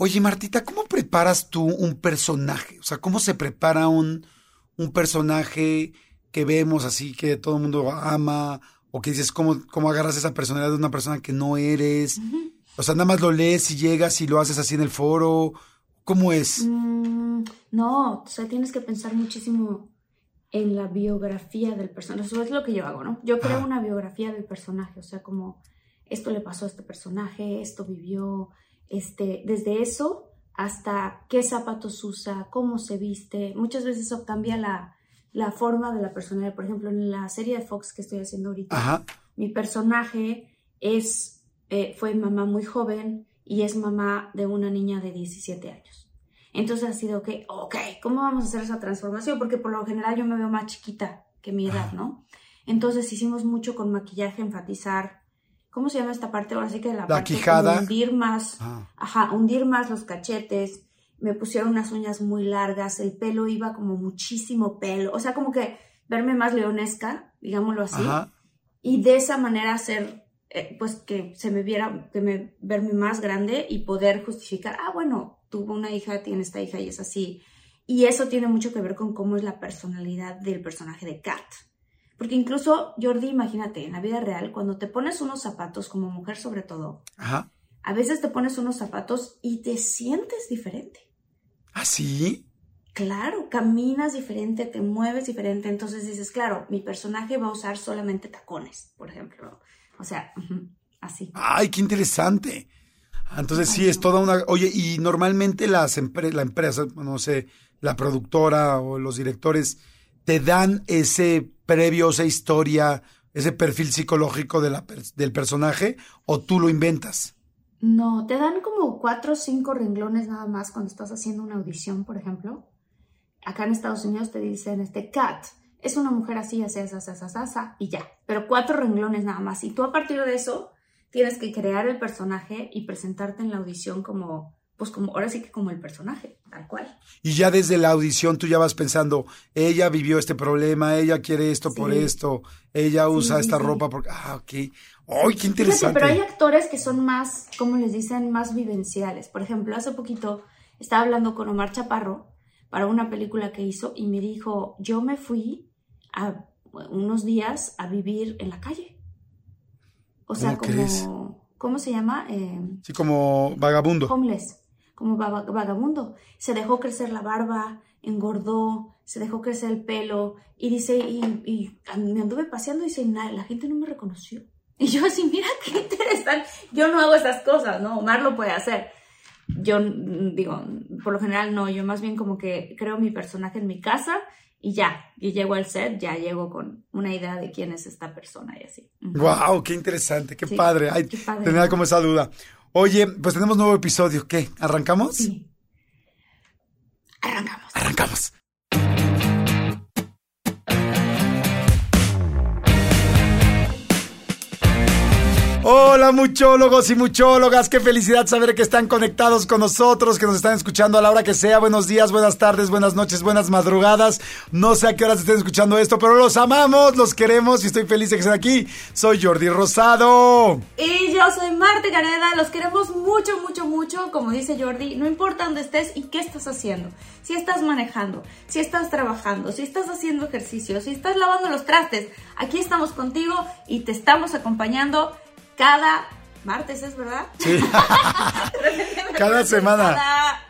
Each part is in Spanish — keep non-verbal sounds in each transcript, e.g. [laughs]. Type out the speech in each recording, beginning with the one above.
Oye, Martita, ¿cómo preparas tú un personaje? O sea, ¿cómo se prepara un, un personaje que vemos así, que todo el mundo ama? O que dices, ¿cómo, ¿cómo agarras esa personalidad de una persona que no eres? O sea, nada más lo lees y llegas y lo haces así en el foro. ¿Cómo es? Mm, no, o sea, tienes que pensar muchísimo en la biografía del personaje. Eso es lo que yo hago, ¿no? Yo creo una biografía del personaje, o sea, como esto le pasó a este personaje, esto vivió, este, desde eso hasta qué zapatos usa, cómo se viste. Muchas veces eso cambia la, la forma de la personalidad. Por ejemplo, en la serie de Fox que estoy haciendo ahorita, mi personaje es, eh, fue mamá muy joven y es mamá de una niña de 17 años. Entonces ha sido que, ok, ¿cómo vamos a hacer esa transformación? Porque por lo general yo me veo más chiquita que mi edad, ¿no? Entonces hicimos mucho con maquillaje, enfatizar ¿cómo se llama esta parte? Ahora sí que la, la quijada. Hundir más, ah. ajá, hundir más los cachetes. Me pusieron unas uñas muy largas, el pelo iba como muchísimo pelo, o sea, como que verme más leonesca, digámoslo así. Y de esa manera hacer, eh, pues que se me viera, que me, verme más grande y poder justificar, ah, bueno, tuvo una hija, tiene esta hija y es así. Y eso tiene mucho que ver con cómo es la personalidad del personaje de Kat. Porque incluso, Jordi, imagínate, en la vida real, cuando te pones unos zapatos, como mujer sobre todo, a veces te pones unos zapatos y te sientes diferente. ¿Ah, sí? Claro, caminas diferente, te mueves diferente. Entonces dices, claro, mi personaje va a usar solamente tacones, por ejemplo. O sea, así. ¡Ay, qué interesante! Entonces sí, es toda una... Oye, y normalmente las la empresa, no sé, la productora o los directores te dan ese previo, esa historia, ese perfil psicológico del personaje o tú lo inventas? No, te dan como cuatro o cinco renglones nada más cuando estás haciendo una audición, por ejemplo. Acá en Estados Unidos te dicen, este, Cat, es una mujer así, así, así, así, así, así, y ya. Pero cuatro renglones nada más. Y tú a partir de eso tienes que crear el personaje y presentarte en la audición como pues como ahora sí que como el personaje, tal cual. Y ya desde la audición tú ya vas pensando, ella vivió este problema, ella quiere esto por esto, ella usa esta ropa porque, ah, ok. ¡Ay, qué interesante! pero hay actores que son más, como les dicen, más vivenciales. Por ejemplo, hace poquito estaba hablando con Omar Chaparro para una película que hizo y me dijo, yo me fui a unos días a vivir en la calle. O sea, como, ¿cómo se llama? Eh, sí, como vagabundo. Homeless como vagabundo. Se dejó crecer la barba, engordó, se dejó crecer el pelo y dice, y, me anduve paseando y dice, la gente no me reconoció. Y yo así, mira qué interesante. Yo no hago esas cosas, ¿no? Omar lo puede hacer. Yo mm, digo, por lo general no, yo más bien como que creo mi personaje en mi casa y ya, y llego al set, ya llego con una idea de quién es esta persona y así. ¡Wow! ¡Qué interesante! ¡Qué padre! Ay, Tenía como esa duda. Oye, pues tenemos nuevo episodio. ¿Qué? ¿Arrancamos? Sí. Arrancamos. Arrancamos. Hola muchólogos y muchólogas, qué felicidad saber que están conectados con nosotros, que nos están escuchando a la hora que sea. Buenos días, buenas tardes, buenas noches, buenas madrugadas. No sé a qué horas estén escuchando esto, pero los amamos, los queremos y estoy feliz de que estén aquí. Soy Jordi Rosado. Y yo soy Marte Gareda, los queremos mucho, mucho, mucho. Como dice Jordi, no importa dónde estés y qué estás haciendo. Si estás manejando, si estás trabajando, si estás haciendo ejercicio, si estás lavando los trastes, aquí estamos contigo y te estamos acompañando cada Martes es, ¿verdad? Sí. [laughs] Cada semana.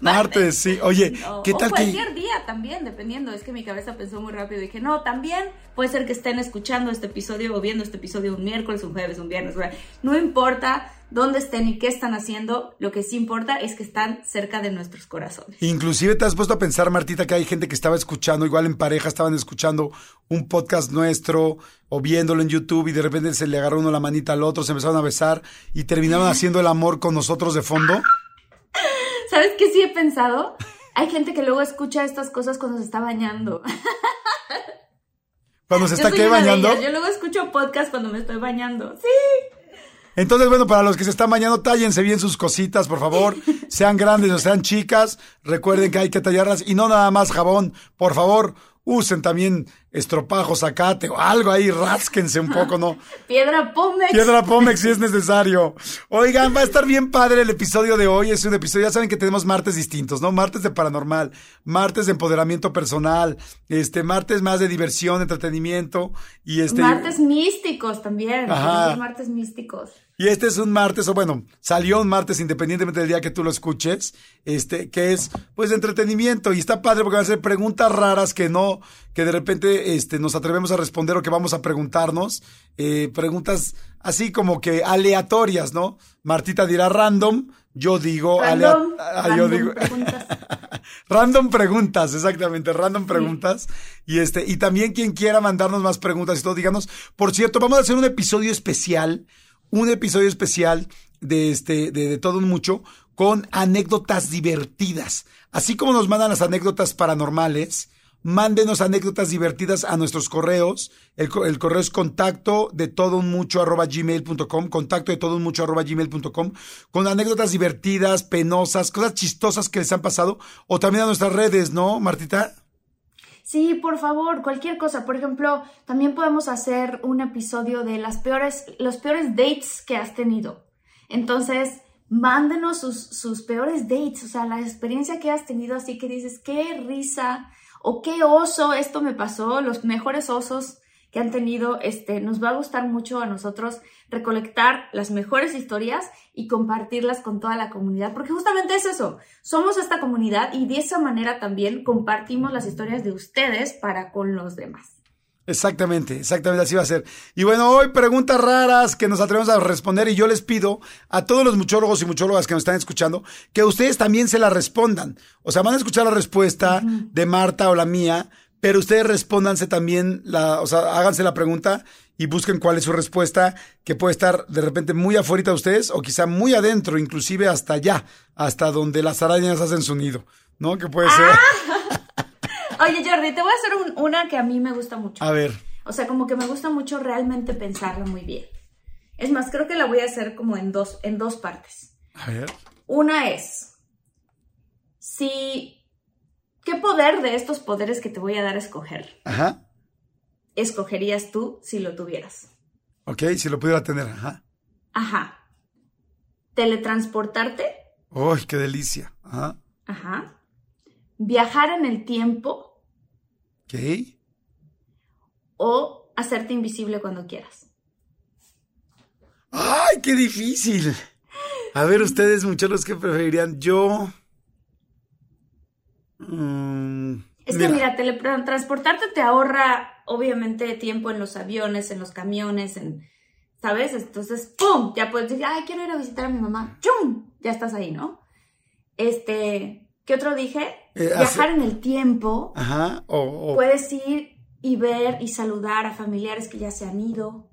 Martes, sí. Oye, ¿qué tal o cualquier día también, dependiendo. Es que mi cabeza pensó muy rápido. Dije, no, también puede ser que estén escuchando este episodio o viendo este episodio un miércoles, un jueves, un viernes. No importa dónde estén y qué están haciendo. Lo que sí importa es que están cerca de nuestros corazones. Inclusive te has puesto a pensar, Martita, que hay gente que estaba escuchando, igual en pareja estaban escuchando un podcast nuestro o viéndolo en YouTube y de repente se le agarró uno la manita al otro, se empezaron a besar y terminaron haciendo el amor con nosotros de fondo. [laughs] ¿Sabes qué sí he pensado? Hay gente que luego escucha estas cosas cuando se está bañando. ¿Cuando se está qué bañando? Yo luego escucho podcast cuando me estoy bañando. Sí. Entonces, bueno, para los que se están bañando, tállense bien sus cositas, por favor. [laughs] Sean grandes o sean chicas. Recuerden que hay que tallarlas y no nada más jabón. Por favor, usen también estropajos, zacate o algo ahí, rásquense un poco, ¿no? [laughs] Piedra Pómex. Piedra Pómex si es [laughs] necesario. Oigan, va a estar bien padre el episodio de hoy. Es un episodio, ya saben que tenemos martes distintos, ¿no? Martes de paranormal, martes de empoderamiento personal, este, martes más de diversión, entretenimiento y este. Martes místicos también. Ajá. Martes místicos. Y este es un martes, o bueno, salió un martes independientemente del día que tú lo escuches, este, que es pues de entretenimiento y está padre porque van a ser preguntas raras que no, que de repente este, nos atrevemos a responder o que vamos a preguntarnos, eh, preguntas así como que aleatorias, ¿no? Martita dirá random, yo digo random, ah, yo digo preguntas. [laughs] random preguntas, exactamente, random preguntas. Y este, y también quien quiera mandarnos más preguntas y todo, díganos. Por cierto, vamos a hacer un episodio especial un episodio especial de este, de, de todo mucho, con anécdotas divertidas. Así como nos mandan las anécdotas paranormales, mándenos anécdotas divertidas a nuestros correos. El, el, correo es contacto de todo un mucho arroba gmail.com, contacto de todo un mucho arroba gmail.com, con anécdotas divertidas, penosas, cosas chistosas que les han pasado, o también a nuestras redes, ¿no, Martita? Sí, por favor, cualquier cosa. Por ejemplo, también podemos hacer un episodio de las peores, los peores dates que has tenido. Entonces, mándenos sus, sus peores dates, o sea, la experiencia que has tenido, así que dices, qué risa o qué oso esto me pasó, los mejores osos que han tenido, este, nos va a gustar mucho a nosotros recolectar las mejores historias y compartirlas con toda la comunidad, porque justamente es eso, somos esta comunidad y de esa manera también compartimos las historias de ustedes para con los demás. Exactamente, exactamente así va a ser. Y bueno, hoy preguntas raras que nos atrevemos a responder y yo les pido a todos los muchólogos y muchólogas que nos están escuchando que ustedes también se la respondan. O sea, van a escuchar la respuesta de Marta o la mía, pero ustedes respóndanse también, la, o sea, háganse la pregunta y busquen cuál es su respuesta, que puede estar de repente muy afuera de ustedes o quizá muy adentro, inclusive hasta allá, hasta donde las arañas hacen su nido, ¿no? Que puede ser. Ah. Oye, Jordi, te voy a hacer una que a mí me gusta mucho. A ver. O sea, como que me gusta mucho realmente pensarla muy bien. Es más, creo que la voy a hacer como en dos, en dos partes. A ver. Una es, si ¿Qué poder de estos poderes que te voy a dar a escoger? Ajá. Escogerías tú si lo tuvieras. Ok, si lo pudiera tener, ajá. Ajá. Teletransportarte. ¡Uy, qué delicia! Ajá. Ajá. Viajar en el tiempo. Ok. O hacerte invisible cuando quieras. ¡Ay, qué difícil! A ver, ustedes, muchachos, ¿qué preferirían? Yo. Mm, es que mira, teletransportarte te ahorra obviamente tiempo en los aviones, en los camiones, en, ¿sabes? Entonces, ¡pum! Ya puedes decir, ay, quiero ir a visitar a mi mamá. ¡Chum! Ya estás ahí, ¿no? Este, ¿qué otro dije? Eh, Viajar en el tiempo. Ajá. Puedes ir y ver y saludar a familiares que ya se han ido.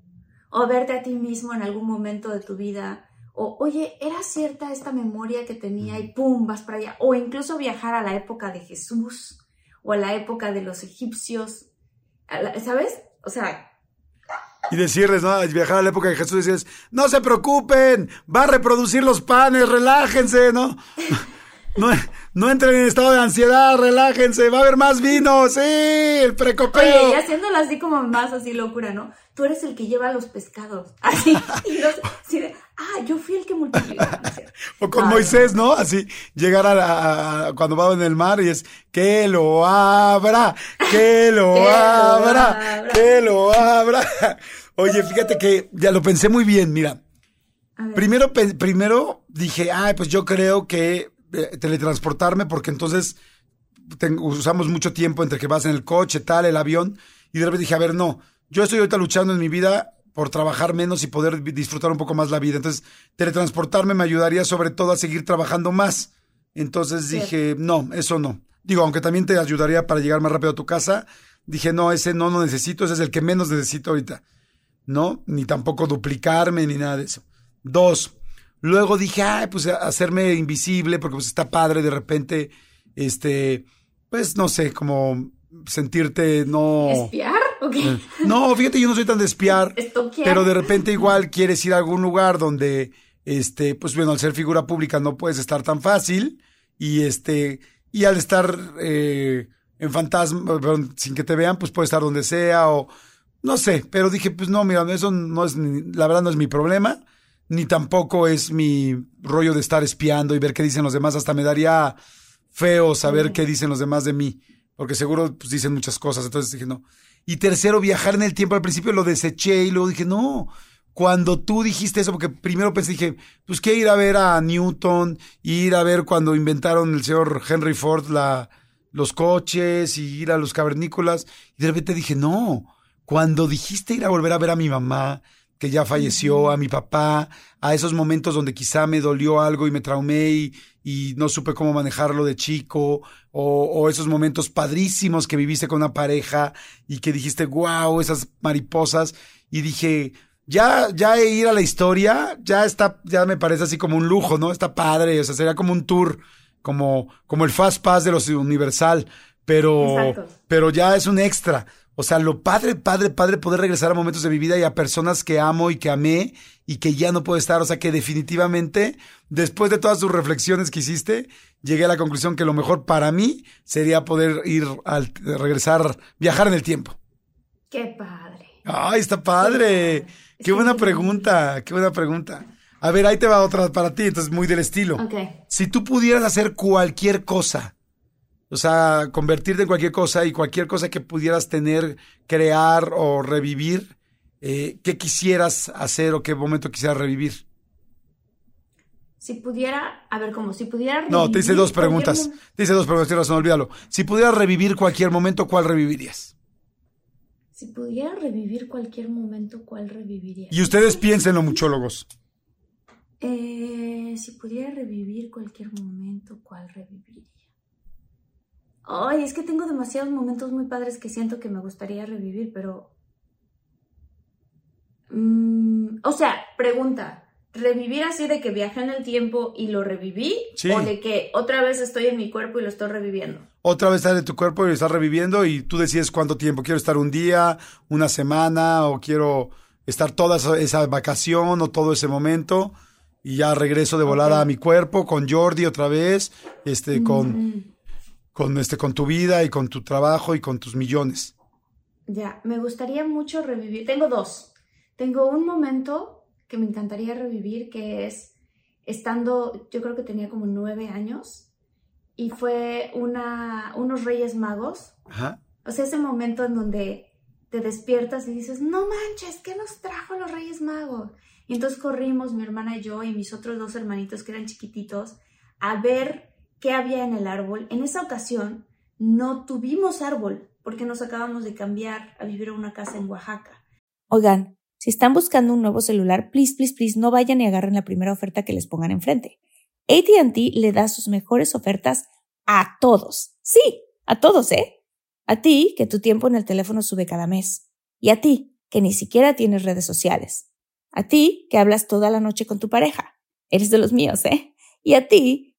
O verte a ti mismo en algún momento de tu vida o oye, ¿era cierta esta memoria que tenía y pum, vas para allá? O incluso viajar a la época de Jesús o a la época de los egipcios, ¿sabes? O sea... Y decirles, ¿no? Viajar a la época de Jesús decirles, no se preocupen, va a reproducir los panes, relájense, ¿no? [laughs] No, no entren en estado de ansiedad, relájense, va a haber más vino, sí, el precopeo. Oye, y haciéndolo así como más así locura, ¿no? Tú eres el que lleva los pescados, [laughs] así, y los, así de, ah, yo fui el que multiplicó. o con Moisés, ¿no? Así, llegar a, cuando va en el mar y es, que lo abra, que lo [laughs] abra, que lo abra. [laughs] Oye, fíjate que ya lo pensé muy bien, mira. Primero, primero dije, ay, pues yo creo que eh, teletransportarme porque entonces usamos mucho tiempo entre que vas en el coche, tal, el avión, y de repente dije, a ver, no, yo estoy ahorita luchando en mi vida por trabajar menos y poder disfrutar un poco más la vida. Entonces, teletransportarme me ayudaría sobre todo a seguir trabajando más. Entonces dije, no, eso no. Digo, aunque también te ayudaría para llegar más rápido a tu casa, dije, no, ese no lo necesito, ese es el que menos necesito ahorita. ¿No? Ni tampoco duplicarme ni nada de eso. Dos, luego dije, ay, pues hacerme invisible, porque pues está padre de repente, este, pues no sé, como sentirte no... ¿Espiar? Eh, no, fíjate, yo no soy tan de espiar, pero de repente igual quieres ir a algún lugar donde, este, pues bueno, al ser figura pública no puedes estar tan fácil y este, y al estar eh, en fantasma, sin que te vean, pues puedes estar donde sea o no sé, pero dije, pues no, mira, eso no es, la verdad no es mi problema, ni tampoco es mi rollo de estar espiando y ver qué dicen los demás, hasta me daría feo saber qué dicen los demás de mí, porque seguro pues dicen muchas cosas, entonces dije, no. Y tercero, viajar en el tiempo. Al principio lo deseché y luego dije, no. Cuando tú dijiste eso, porque primero pensé, dije, pues que ir a ver a Newton, ir a ver cuando inventaron el señor Henry Ford la, los coches y ir a los cavernícolas. Y de repente dije, no. Cuando dijiste ir a volver a ver a mi mamá, que ya falleció, a mi papá, a esos momentos donde quizá me dolió algo y me traumé y, y no supe cómo manejarlo de chico, o, esos momentos padrísimos que viviste con una pareja y que dijiste, wow, esas mariposas, y dije, ya, ya ir a la historia, ya está, ya me parece así como un lujo, ¿no? Está padre, o sea, sería como un tour, como, como el Fast Pass de los Universal, pero, pero ya es un extra. O sea, lo padre, padre, padre poder regresar a momentos de mi vida y a personas que amo y que amé y que ya no puedo estar. O sea, que definitivamente, después de todas tus reflexiones que hiciste, llegué a la conclusión que lo mejor para mí sería poder ir al regresar, viajar en el tiempo. Qué padre. Ay, está padre. Qué, buena pregunta, qué buena pregunta. A ver, ahí te va otra para ti, entonces muy del estilo. Ok. Si tú pudieras hacer cualquier cosa, o sea, convertirte en cualquier cosa y cualquier cosa que pudieras tener, crear o revivir, eh, ¿qué quisieras hacer o qué momento quisieras revivir? Si pudiera, a ver, ¿cómo? Si pudiera revivir. No, te hice dos preguntas. Te hice dos preguntas, tienes razón, olvídalo. Si pudieras revivir cualquier momento, ¿cuál revivirías? Si pudiera revivir cualquier momento, ¿cuál reviviría? Y ustedes piénsenlo, muchólogos. Eh, si pudiera revivir cualquier momento, ¿cuál reviviría? Ay, es que tengo demasiados momentos muy padres que siento que me gustaría revivir, pero... Mm, o sea, pregunta, ¿revivir así de que viajé en el tiempo y lo reviví? ¿O de que otra vez estoy en mi cuerpo y lo estoy reviviendo? Otra vez estás en tu cuerpo y lo estás reviviendo y tú decides cuánto tiempo. Quiero estar un día, una semana o quiero estar toda esa, vacación o todo ese momento y ya regreso de volada a mi cuerpo con Jordi otra vez, este, con... Mm con, este, con tu vida y con tu trabajo y con tus millones. Ya, me gustaría mucho revivir. Tengo dos. Tengo un momento que me encantaría revivir, que es estando, yo creo que tenía como nueve años, y fue una, unos Reyes Magos. Ajá. O sea, ese momento en donde te despiertas y dices, no manches, ¿qué nos trajo los Reyes Magos? Y entonces corrimos, mi hermana y yo, y mis otros dos hermanitos que eran chiquititos, a ver qué había en el árbol. En esa ocasión no tuvimos árbol porque nos acabamos de cambiar a vivir a una casa en Oaxaca. Oigan, si están buscando un nuevo celular, please, please, please, no vayan y agarren la primera oferta que les pongan enfrente. ATT le da sus mejores ofertas a todos. Sí, a todos, ¿eh? A ti, que tu tiempo en el teléfono sube cada mes. Y a ti, que ni siquiera tienes redes sociales. A ti, que hablas toda la noche con tu pareja. Eres de los míos, ¿eh? Y a ti,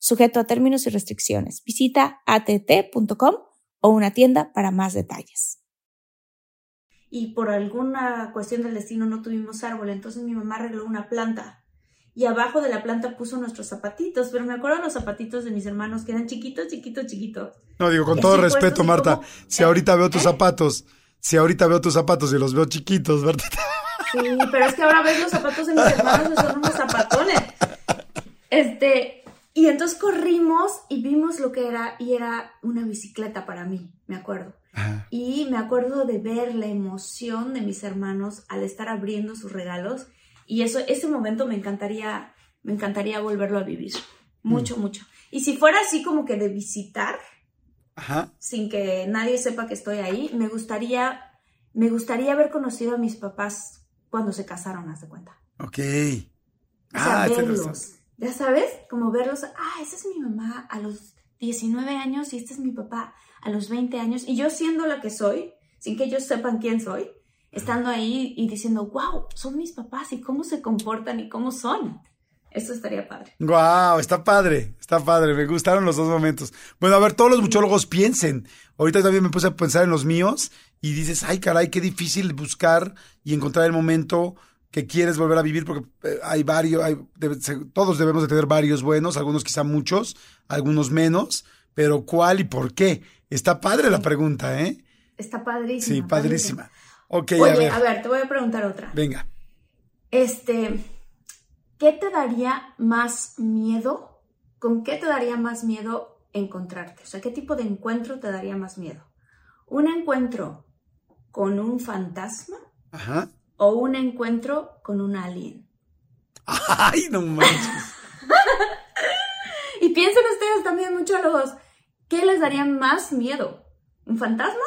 sujeto a términos y restricciones. Visita att.com o una tienda para más detalles. Y por alguna cuestión del destino no tuvimos árbol, entonces mi mamá arregló una planta. y abajo de la planta puso nuestros zapatitos, pero me acuerdo los zapatitos de mis hermanos que eran chiquitos, chiquitos, chiquitos. No, digo, con todo respeto, Marta, si ahorita veo tus ¿eh? zapatos, si ahorita veo tus zapatos y los veo chiquitos, ¿verdad? Sí, pero es que ahora ves los zapatos de mis hermanos y son unos zapatones. Este, y entonces corrimos y vimos lo que era, y era una bicicleta para mí, me acuerdo. Y me acuerdo de ver la emoción de mis hermanos al estar abriendo sus regalos. Y eso, ese momento me encantaría, me encantaría volverlo a vivir. Mucho, mm. mucho. Y si fuera así como que de visitar, sin que nadie sepa que estoy ahí, me gustaría, me gustaría haber conocido a mis papás cuando se casaron, haz de cuenta. Ok. O sea, ah, verlos. Ya sabes, como verlos, ah, esa es mi mamá a los 19 años y este es mi papá a los 20 años. Y yo siendo la que soy, sin que ellos sepan quién soy, estando ahí y diciendo, wow, son mis papás y cómo se comportan y cómo son. Eso estaría padre. Wow, está padre, está padre. Me gustaron los dos momentos. Bueno, a ver, todos los muchólogos piensen. Ahorita también me puse a pensar en los míos y dices, ay, caray, qué difícil buscar y encontrar el momento que quieres volver a vivir, porque eh, hay varios, hay, todos debemos de tener varios buenos, algunos quizá muchos, algunos menos, pero ¿cuál y por qué? Está padre la pregunta, ¿eh? Está padrísima. Sí, padrísima. Ok, a ver. a ver, te voy a preguntar otra. Venga. Este, ¿qué te daría más miedo? ¿Con qué te daría más miedo encontrarte? O sea, ¿qué tipo de encuentro te daría más miedo? ¿Un encuentro con un fantasma? Ajá o un encuentro con un alien. [laughs] Ay, no manches. [laughs] y piensen ustedes también, muchólogos, ¿qué les daría más miedo? ¿Un fantasma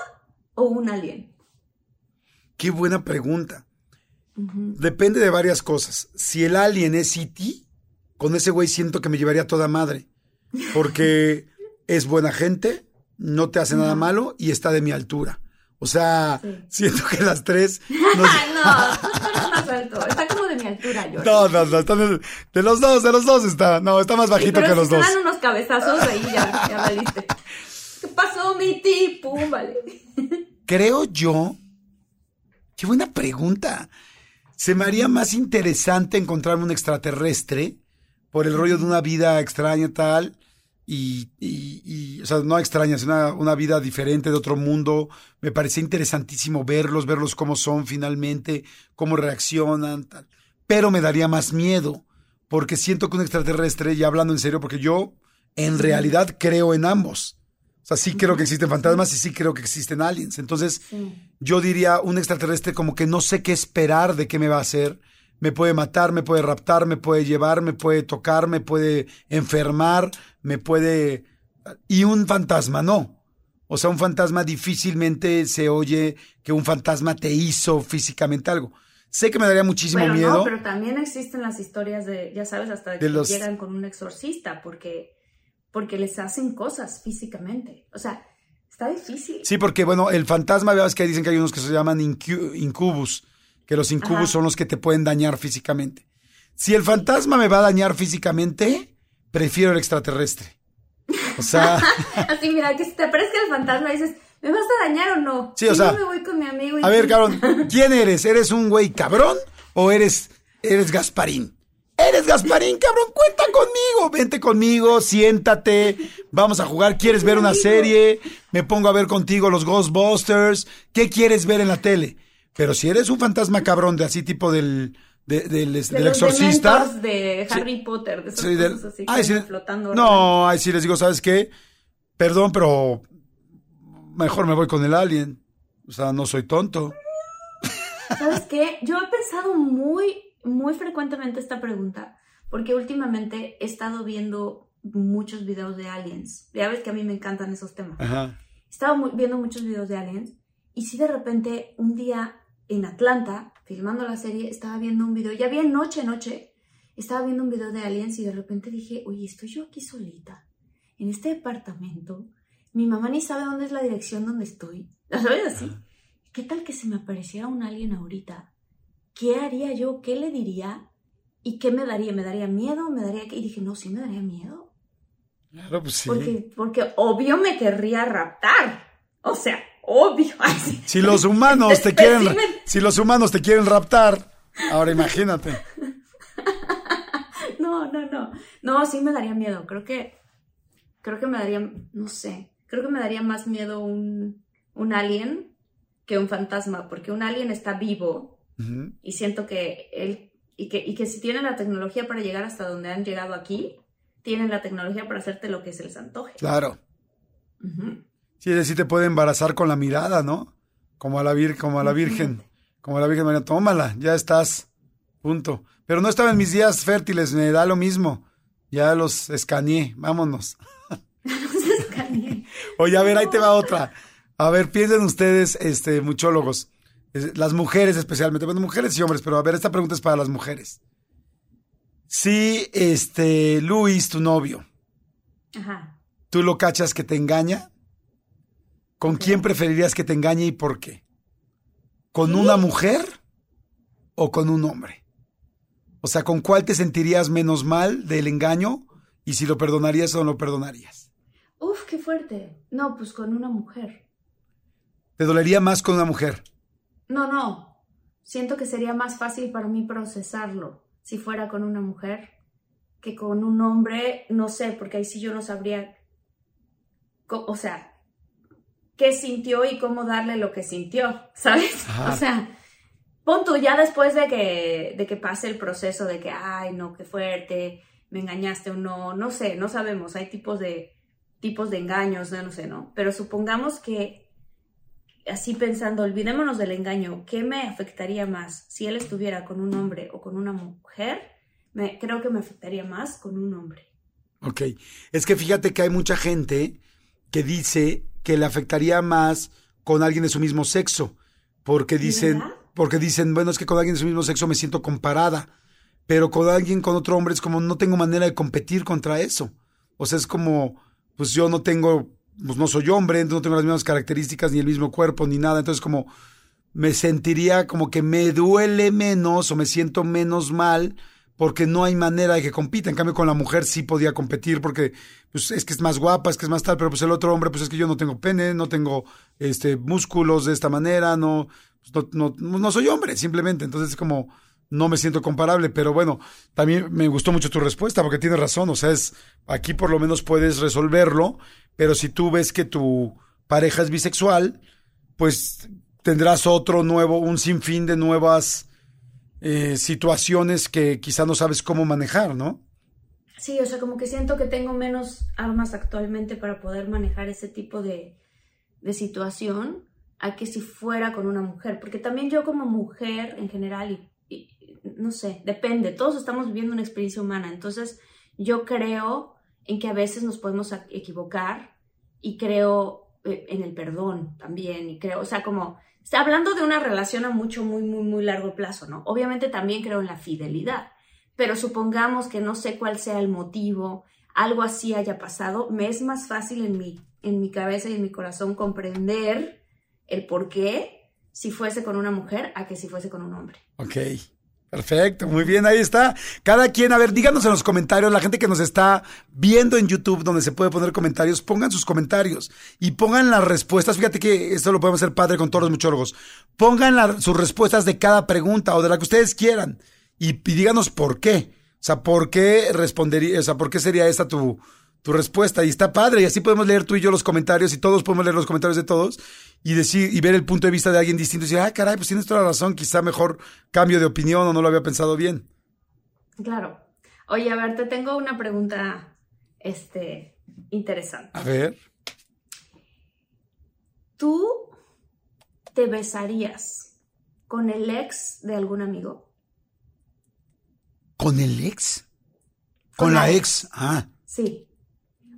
o un alien? Qué buena pregunta. Depende de varias cosas. Si el alien es E.T., con ese güey siento que me llevaría toda madre. Porque [laughs] es buena gente, no te hace nada malo y está de mi altura. O sea, siento que las tres. [laughs] No, no, más alto. Está como de mi altura, yo. No, no, no. Está de, los dos, de los dos está. No, está más bajito que los dos. dan unos cabezazos ahí, ya, ya valiste. ¿Qué pasó, mi ti? Pum, vale. Creo yo. Qué buena pregunta. Se me haría más interesante encontrarme un extraterrestre por el rollo de una vida extraña tal y, y, o sea, no extrañas, una, una vida diferente de otro mundo. Me parecía interesantísimo verlos, verlos cómo son finalmente, cómo reaccionan, tal. Pero me daría más miedo, porque siento que un extraterrestre, ya hablando en serio, porque yo en realidad creo en ambos. O sea, sí creo que existen fantasmas y sí creo que existen aliens. Entonces, yo diría, un extraterrestre como que no sé qué esperar de qué me va a hacer me puede matar, me puede raptar, me puede llevar, me puede tocar, me puede enfermar, me puede... Y un fantasma no. O sea, un fantasma difícilmente se oye que un fantasma te hizo físicamente algo. Sé que me daría muchísimo miedo. No, pero también existen las historias de, ya sabes, hasta de que llegan con un exorcista porque, porque les hacen cosas físicamente. O sea, está difícil. Sí, porque bueno, el fantasma, veas que dicen que hay unos que se llaman incubus, que los incubos son los que te pueden dañar físicamente. Si el fantasma me va a dañar físicamente, prefiero el extraterrestre. O sea. [laughs] Así, mira, que si te aparezca el fantasma dices, ¿me vas a dañar o no? Sí, o sea. me voy con mi amigo a ver, cabrón, [laughs] ¿quién eres? ¿Eres un güey cabrón o eres, eres Gasparín? Eres Gasparín, cabrón, cuenta conmigo. Vente conmigo, siéntate, vamos a jugar. ¿Quieres ver una serie? Me pongo a ver contigo los Ghostbusters. ¿Qué quieres ver en la tele? Pero si eres un fantasma cabrón de así tipo del, del, exorcista. de Harry Potter, de esas cosas así flotando. No, ahí sí les digo, ¿sabes qué? Perdón, pero mejor me voy con el alien. O sea, no soy tonto. ¿Sabes qué? Yo he pensado muy, muy frecuentemente esta pregunta, porque últimamente he estado viendo muchos videos de aliens. Ya ves que a mí me encantan esos temas. Ajá. He estado viendo muchos videos de aliens y si de repente un día en Atlanta, filmando la serie, estaba viendo un video, ya bien noche, noche, estaba viendo un video de aliens y de repente dije, oye, estoy yo aquí solita, en este departamento, mi mamá ni sabe dónde es la dirección donde estoy, ¿sabes así? ¿Qué tal que se me apareciera un alien ahorita? ¿Qué haría yo? ¿Qué le diría? ¿Y qué me daría? ¿Me daría miedo? ¿Me daría Y dije, no, sí me daría miedo. Claro, pues sí. Porque, porque obvio me querría raptar. O sea, obvio. [laughs] Si los humanos te quieren, si los humanos te quieren raptar, ahora imagínate. [laughs] no, no, no. No, sí me daría miedo. Creo que, creo que me daría, no sé, creo que me daría más miedo un, un alien que un fantasma, porque un alien está vivo y siento que él, y que, y que si tienen la tecnología para llegar hasta donde han llegado aquí, tienen la tecnología para hacerte lo que se les antoje. Claro. Ujú. Sí, decir, te puede embarazar con la mirada, ¿no? Como a la, vir como a la Virgen. Como a la Virgen María, tómala, ya estás. Punto. Pero no estaba en mis días fértiles, me da lo mismo. Ya los escaneé, vámonos. Entonces, Kanye, [laughs] Oye, a ver, ahí te va otra. A ver, piensen ustedes, este, muchólogos, las mujeres especialmente, bueno, mujeres y hombres, pero a ver, esta pregunta es para las mujeres. Si, este, Luis, tu novio, Ajá. tú lo cachas que te engaña, ¿con quién preferirías que te engañe y por qué? ¿Con una mujer o con un hombre? O sea, ¿con cuál te sentirías menos mal del engaño y si lo perdonarías o no lo perdonarías? Uf, qué fuerte. No, pues con una mujer. ¿Te dolería más con una mujer? No, no. Siento que sería más fácil para mí procesarlo si fuera con una mujer que con un hombre, no sé, porque ahí sí yo no sabría, o sea, qué sintió y cómo darle lo que sintió, ¿sabes? [laughs] Ajá. O sea, pon tú ya después de que, de que pase el proceso de que, ay, no, qué fuerte, me engañaste o no, no sé, no sabemos, hay tipos de, tipos de engaños, no, no sé, ¿no? Pero supongamos que así pensando, olvidémonos del engaño, ¿qué me afectaría más si él estuviera con un hombre o con una mujer? Me, creo que me afectaría más con un hombre. Ok. Es que fíjate que hay mucha gente que dice que le afectaría más con alguien de su mismo sexo. Porque dicen, verdad? porque dicen, bueno, es que con alguien de su mismo sexo me siento comparada. Pero con alguien con otro hombre es como no tengo manera de competir contra eso. O sea, es como, pues yo no tengo, pues no soy hombre, entonces no tengo las mismas características, ni el mismo cuerpo, ni nada. Entonces como me sentiría como que me duele menos o me siento menos mal porque no hay manera de que compita. En cambio, con la mujer sí podía competir porque pues, es que es más guapa, es que es más tal, pero pues el otro hombre, pues es que yo no tengo pene, no tengo este músculos de esta manera, no, pues, no, no, no soy hombre, simplemente. Entonces es como no me siento comparable, pero bueno, también me gustó mucho tu respuesta porque tienes razón, o sea, es aquí por lo menos puedes resolverlo, pero si tú ves que tu pareja es bisexual, pues tendrás otro nuevo, un sinfín de nuevas eh, situaciones que quizá no sabes cómo manejar, ¿no? Sí, o sea, como que siento que tengo menos armas actualmente para poder manejar ese tipo de, de situación a que si fuera con una mujer, porque también yo como mujer en general, y, y no sé, depende, todos estamos viviendo una experiencia humana, entonces yo creo en que a veces nos podemos equivocar y creo eh, en el perdón también, y creo, o sea, como, hablando de una relación a mucho, muy, muy, muy largo plazo, ¿no? Obviamente también creo en la fidelidad, pero supongamos que no sé cuál sea el motivo, algo así haya pasado, me es más fácil en mi, en mi cabeza y en mi corazón comprender el por qué si fuese con una mujer a que si fuese con un hombre. Ok. Perfecto, muy bien, ahí está. Cada quien, a ver, díganos en los comentarios, la gente que nos está viendo en YouTube, donde se puede poner comentarios, pongan sus comentarios y pongan las respuestas. Fíjate que esto lo podemos hacer padre con todos los muchólogos. Pongan sus respuestas de cada pregunta o de la que ustedes quieran y, y díganos por qué. O sea, por qué respondería, o sea, por qué sería esta tu, tu respuesta. Y está padre, y así podemos leer tú y yo los comentarios y todos podemos leer los comentarios de todos y decir y ver el punto de vista de alguien distinto y decir, ah, caray, pues tienes toda la razón, quizá mejor cambio de opinión o no lo había pensado bien. Claro. Oye, a ver, te tengo una pregunta, este, interesante. A ver. ¿Tú te besarías con el ex de algún amigo? ¿Con el ex? Con, Con la la ex. Ah. Sí.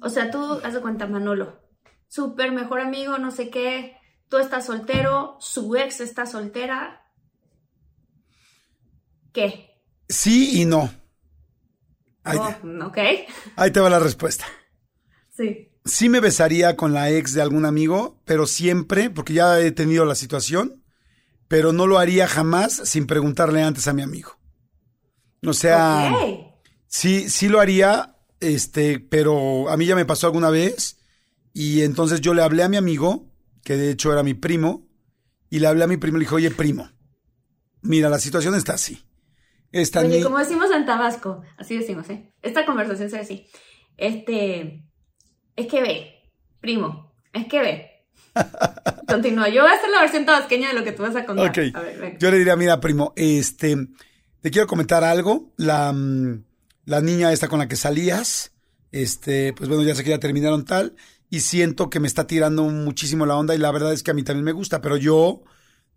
O sea, tú, haz de cuenta, Manolo, súper mejor amigo, no sé qué, tú estás soltero, su ex está soltera. ¿Qué? Sí y no. Ahí, Oh, ok. ahí te va la respuesta. [laughs] Sí. Sí me besaría con la ex de algún amigo, pero siempre, porque ya he tenido la situación, pero no lo haría jamás sin preguntarle antes a mi amigo. O sea, sí, sí lo haría, este, pero a mí ya me pasó alguna vez y entonces yo le hablé a mi amigo, que de hecho era mi primo, y le hablé a mi primo y le dije, oye, primo, mira, la situación está así. Esta Oye, ni- como decimos en Tabasco, así decimos, ¿eh? Esta conversación se así. Este, es que ve, primo, es que ve. [laughs] Continúa, yo voy a hacer la versión tabasqueña de lo que tú vas a contar. Ok. A ver. Yo le diría, mira, primo, este, te quiero comentar algo. La, mm, la niña esta con la que salías, este, pues bueno, ya sé que ya terminaron tal, y siento que me está tirando muchísimo la onda, y la verdad es que a mí también me gusta, pero yo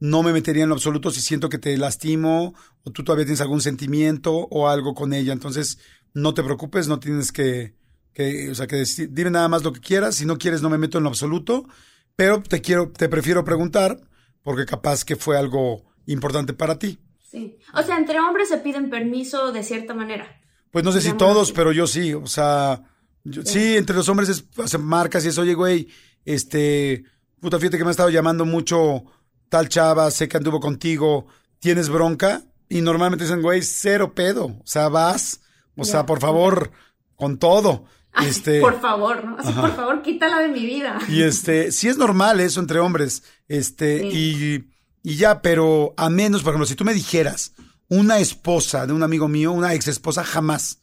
no me metería en lo absoluto si siento que te lastimo, o tú todavía tienes algún sentimiento o algo con ella. Entonces, no te preocupes, no tienes que, que o sea, que decir, dime nada más lo que quieras. Si no quieres, no me meto en lo absoluto, pero te quiero, te prefiero preguntar, porque capaz que fue algo importante para ti. Sí. O sea, entre hombres se piden permiso de cierta manera. Pues no sé si todos, pero yo sí, o sea, yo- sí, entre los hombres es, hacen marcas y eso, oye, güey, este, puta, fíjate que me ha estado llamando mucho tal chava, sé que anduvo contigo, ¿tienes bronca? Y normalmente dicen, güey, cero pedo, o sea, vas, o sea, por favor, con todo. Ay, Este, Por favor, ¿no? Así, por favor, quítala de mi vida. y este, sí es normal eso entre hombres, este, y, y ya, pero a menos, por ejemplo, si tú me dijeras una esposa de un amigo mío, una ex esposa, jamás.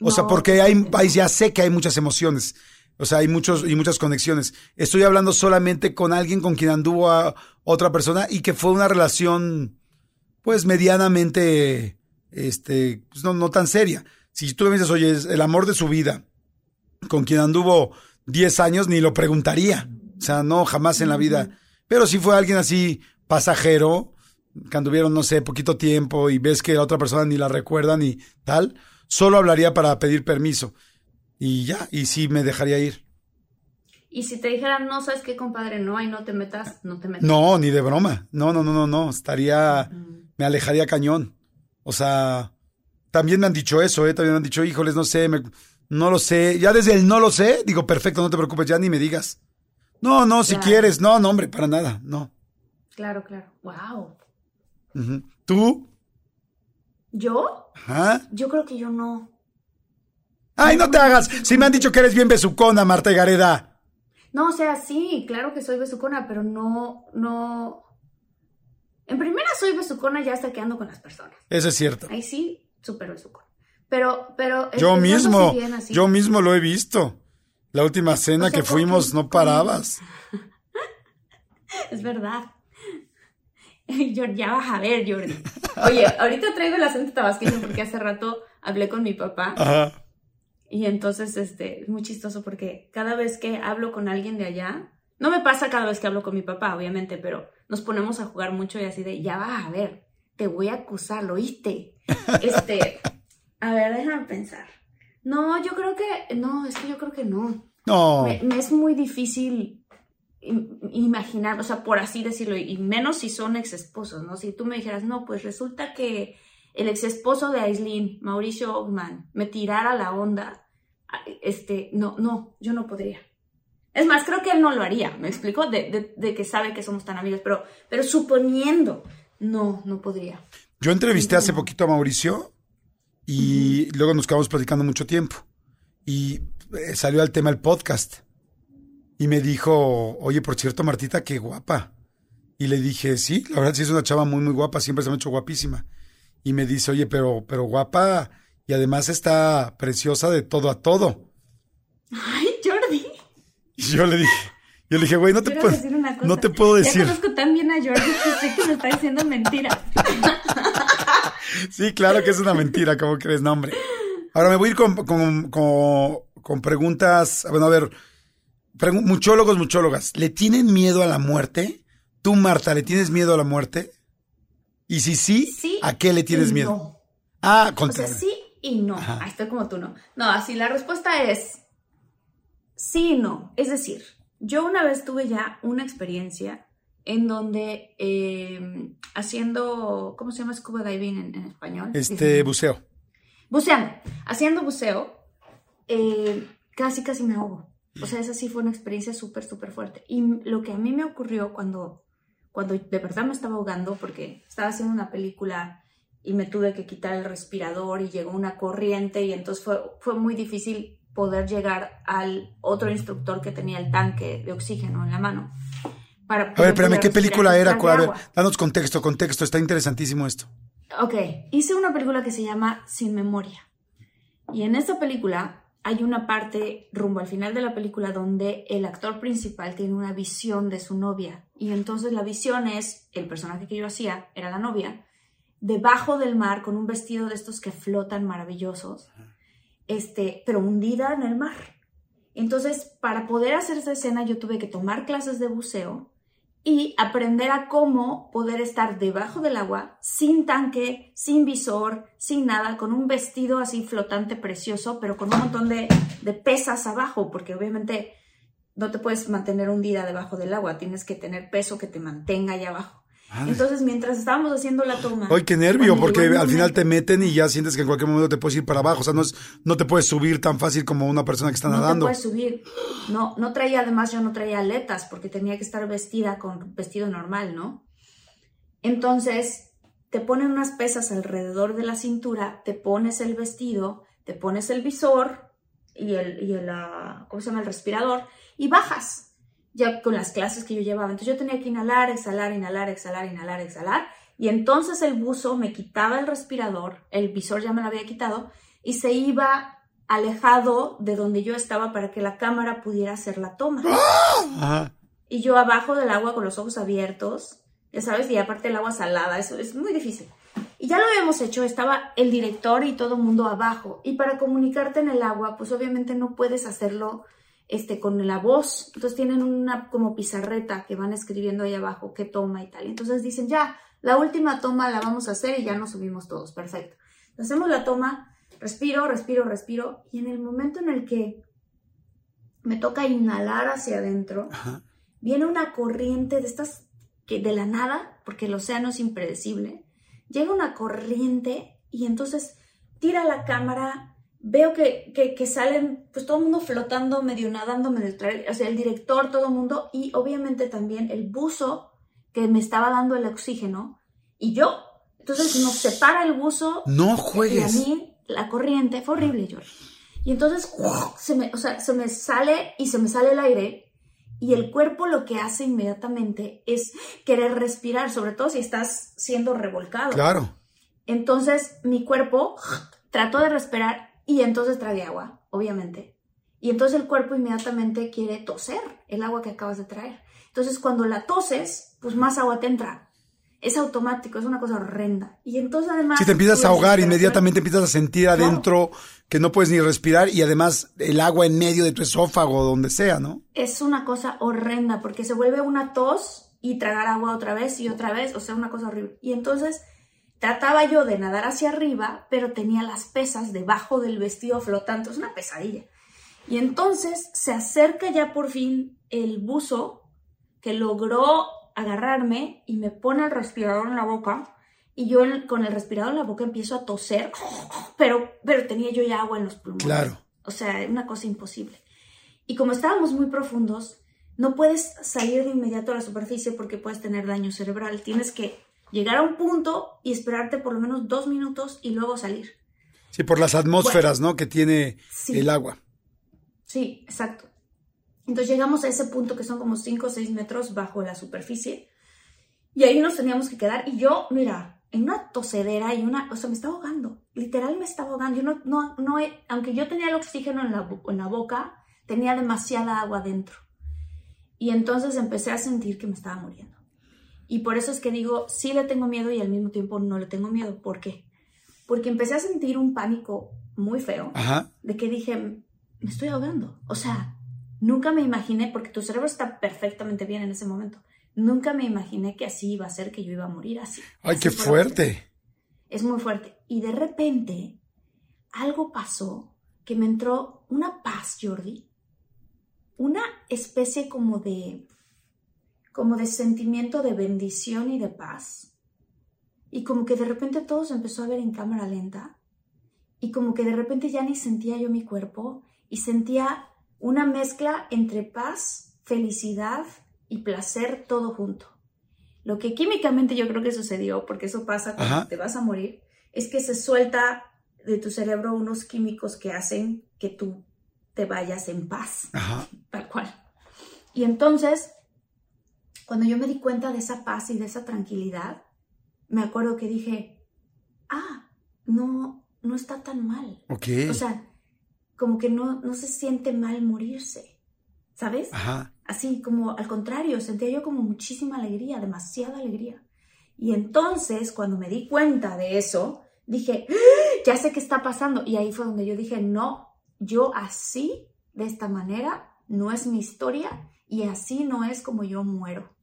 O sea, porque hay- ya sé que hay muchas emociones. O sea, hay muchos y muchas conexiones. Estoy hablando solamente con alguien con quien anduvo a otra persona y que fue una relación, pues, medianamente, este, pues, no, no tan seria. Si tú me dices, oye, es el amor de su vida, con quien anduvo 10 años, ni lo preguntaría. O sea, no, jamás en la vida. Pero si fue alguien así pasajero, que anduvieron, no sé, poquito tiempo y ves que la otra persona ni la recuerda ni tal, solo hablaría para pedir permiso. Y ya, y sí me dejaría ir. Y si te dijeran, no, ¿sabes qué, compadre? No, ahí no te metas, no te metas. No, ni de broma. No, no, no, no, no. Estaría, Mm. me alejaría cañón. O sea, también me han dicho eso, ¿eh? También me han dicho, híjoles, no sé, me- no lo sé. Ya desde el no lo sé, digo, perfecto, no te preocupes, ya ni me digas. No, no, si Claro. quieres. No, no, hombre, para nada, no. Claro, claro. Wow. ¿Tú? ¿Yo? Yo creo que yo no. Ay, no te hagas. Si me han dicho que eres bien besucona, Marta Gareda. No, o sea, sí, claro que soy besucona, pero no, no. En primera soy besucona ya hasta que ando con las personas. Eso es cierto. Ahí sí, súper besucona. Pero, pero. Yo este, mismo, sé bien así. yo mismo lo he visto. La última cena O sea, que fuimos no parabas. [laughs] Es verdad. [laughs] Yo, ya vas a ver, Jordi. Oye, ahorita traigo el acento tabasqueño porque hace rato hablé con mi papá Ajá. y entonces este, es muy chistoso porque cada vez que hablo con alguien de allá, no me pasa cada vez que hablo con mi papá, obviamente, pero nos ponemos a jugar mucho y así de, ya vas a ver, te voy a acusar, ¿lo oíste? [laughs] Este, a ver, déjame pensar. No, yo creo que, no, es que yo creo que no. No. Me, me es muy difícil imaginar, o sea, por así decirlo, y menos si son ex esposos, ¿no? Si tú me dijeras, no, pues resulta que el ex esposo de Aislinn, Mauricio Ogman, me tirara la onda, este, no, no, yo no podría. Es más, creo que él no lo haría, ¿me explico? De, de- de que sabe que somos tan amigos, pero, pero suponiendo, no, no podría. Yo entrevisté hace poquito a Mauricio y luego nos quedamos platicando mucho tiempo. Y eh, salió al tema el podcast. Y me dijo, oye, por cierto, Martita, qué guapa. Y le dije, sí, la verdad sí es una chava muy, muy guapa, siempre se me ha hecho guapísima. Y me dice, oye, pero, pero guapa y además está preciosa de todo a todo. Ay, Jordi. Y yo le dije, yo le dije, güey, no te puedo, decir una cosa. no te puedo Ya decir. conozco tan bien a Jordi que sé que me está diciendo mentiras. Sí, claro que es una mentira, ¿cómo crees? No, hombre. Ahora me voy a ir con, con, con, con preguntas. Bueno, a ver. Muchólogos, muchólogas, ¿le tienen miedo a la muerte? Tú, Marta, ¿le tienes miedo a la muerte? Y si sí, Sí ¿a qué le tienes miedo? no. Ah, O sea, sí y no. Ajá. Estoy como tú, no. No, así la respuesta es sí y no. Es decir, yo una vez tuve ya una experiencia en donde eh, haciendo, ¿cómo se llama scuba diving en, en español? Este, buceo. Buceando, haciendo buceo, eh, casi casi me ahogo. O sea, esa sí fue una experiencia súper, súper fuerte. Y lo que a mí me ocurrió cuando, cuando de verdad me estaba ahogando, porque estaba haciendo una película y me tuve que quitar el respirador y llegó una corriente y entonces fue, fue muy difícil poder llegar al otro instructor que tenía el tanque de oxígeno en la mano. Para A ver, espérame, ¿qué película era? A ver, danos contexto, contexto. Está interesantísimo esto. Ok, hice una película que se llama Sin Memoria. Y en esta película hay una parte rumbo al final de la película donde el actor principal tiene una visión de su novia. Y entonces la visión es, el personaje que yo hacía era la novia, debajo del mar con un vestido de estos que flotan maravillosos, este, pero hundida en el mar. Entonces, para poder hacer esa escena yo tuve que tomar clases de buceo y aprender a cómo poder estar debajo del agua, sin tanque, sin visor, sin nada, con un vestido así flotante precioso, pero con un montón de, de pesas abajo, porque obviamente no te puedes mantener hundida debajo del agua, tienes que tener peso que te mantenga allá abajo. Entonces, mientras estábamos haciendo la toma. ¡Ay, qué nervio! Porque al final te meten y ya sientes que en cualquier momento te puedes ir para abajo. O sea, no, es, no te puedes subir tan fácil como una persona que está nadando. No te puedes subir. No, no traía, además, yo no traía aletas porque tenía que estar vestida con vestido normal, ¿no? Entonces, te ponen unas pesas alrededor de la cintura, te pones el vestido, te pones el visor y el, y el ah, ¿cómo se llama? El respirador y bajas ya con las clases que yo llevaba. Entonces yo tenía que inhalar, exhalar, inhalar, exhalar, inhalar, exhalar. Y entonces el buzo me quitaba el respirador, el visor ya me lo había quitado, y se iba alejado de donde yo estaba para que la cámara pudiera hacer la toma. [gasps] Y yo abajo del agua con los ojos abiertos, ya sabes, y aparte el agua salada, eso es muy difícil. Y ya lo habíamos hecho, estaba el director y todo el mundo abajo. Y para comunicarte en el agua, pues obviamente no puedes hacerlo este, con la voz. Entonces tienen una como pizarreta que van escribiendo ahí abajo qué toma y tal. Entonces dicen, ya, la última toma la vamos a hacer y ya nos subimos todos. Perfecto. Hacemos la toma, respiro, respiro, respiro. Y en el momento en el que me toca inhalar hacia adentro, viene una corriente de estas que de la nada, porque el océano es impredecible, llega una corriente y entonces tira la cámara veo que, que, salen, pues todo el mundo flotando, medio nadando, medio o sea, el director, todo el mundo, y obviamente también el buzo que me estaba dando el oxígeno, y yo. Entonces nos separa el buzo. No juegues. Y a mí la corriente fue horrible, George. Y entonces se me, o sea, se me sale y se me sale el aire, y el cuerpo lo que hace inmediatamente es querer respirar, sobre todo si estás siendo revolcado. Claro. Entonces mi cuerpo trató de respirar y entonces trae agua, obviamente. Y entonces el cuerpo inmediatamente quiere toser el agua que acabas de traer. Entonces cuando la toses, pues más agua te entra. Es automático, es una cosa horrenda. Y entonces además... Si te empiezas a ahogar, inmediatamente empiezas a sentir adentro que no puedes ni respirar y además el agua en medio de tu esófago, donde sea, ¿no? Es una cosa horrenda porque se vuelve una tos y tragar agua otra vez y otra vez, o sea, una cosa horrible. Y entonces Trataba yo de nadar hacia arriba, pero tenía las pesas debajo del vestido flotando. Es una pesadilla. Y entonces se acerca ya por fin el buzo que logró agarrarme y me pone el respirador en la boca. Y yo con el respirador en la boca empiezo a toser, pero, pero tenía yo ya agua en los pulmones. Claro. O sea, una cosa imposible. Y como estábamos muy profundos, no puedes salir de inmediato a la superficie porque puedes tener daño cerebral. Tienes que llegar a un punto y esperarte por lo menos dos minutos y luego salir. Sí, por las atmósferas, ¿no? Que tiene el agua. Sí, exacto. Entonces llegamos a ese punto que son como 5 o 6 metros bajo la superficie y ahí nos teníamos que quedar y yo, mira, en una tosedera y una, o sea, me estaba ahogando, literal me estaba ahogando. Yo no, no, no, aunque yo tenía el oxígeno en la, en la boca, tenía demasiada agua dentro. Y entonces empecé a sentir que me estaba muriendo. Y por eso es que digo, sí le tengo miedo y al mismo tiempo no le tengo miedo. ¿Por qué? Porque empecé a sentir un pánico muy feo de que dije, me estoy ahogando. O sea, nunca me imaginé, porque tu cerebro está perfectamente bien en ese momento, nunca me imaginé que así iba a ser, que yo iba a morir así. ¡Ay, qué fuerte! Es muy fuerte. Y de repente, algo pasó que me entró una paz, Jordi. Una especie como de como de sentimiento de bendición y de paz. Y como que de repente todo se empezó a ver en cámara lenta. Y como que de repente ya ni sentía yo mi cuerpo y sentía una mezcla entre paz, felicidad y placer todo junto. Lo que químicamente yo creo que sucedió, porque eso pasa cuando te vas a morir, es que se suelta de tu cerebro unos químicos que hacen que tú te vayas en paz, tal cual. Y entonces cuando yo me di cuenta de esa paz y de esa tranquilidad, me acuerdo que dije, no, no está tan mal. Ok. O sea, como que no, no se siente mal morirse, ¿sabes? Ajá. Así como al contrario, sentía yo como muchísima alegría, demasiada alegría. Y entonces, cuando me di cuenta de eso, dije, ¡Ah! ya sé qué está pasando. Y ahí fue donde yo dije, no, yo así, de esta manera, no es mi historia y así no es como yo muero.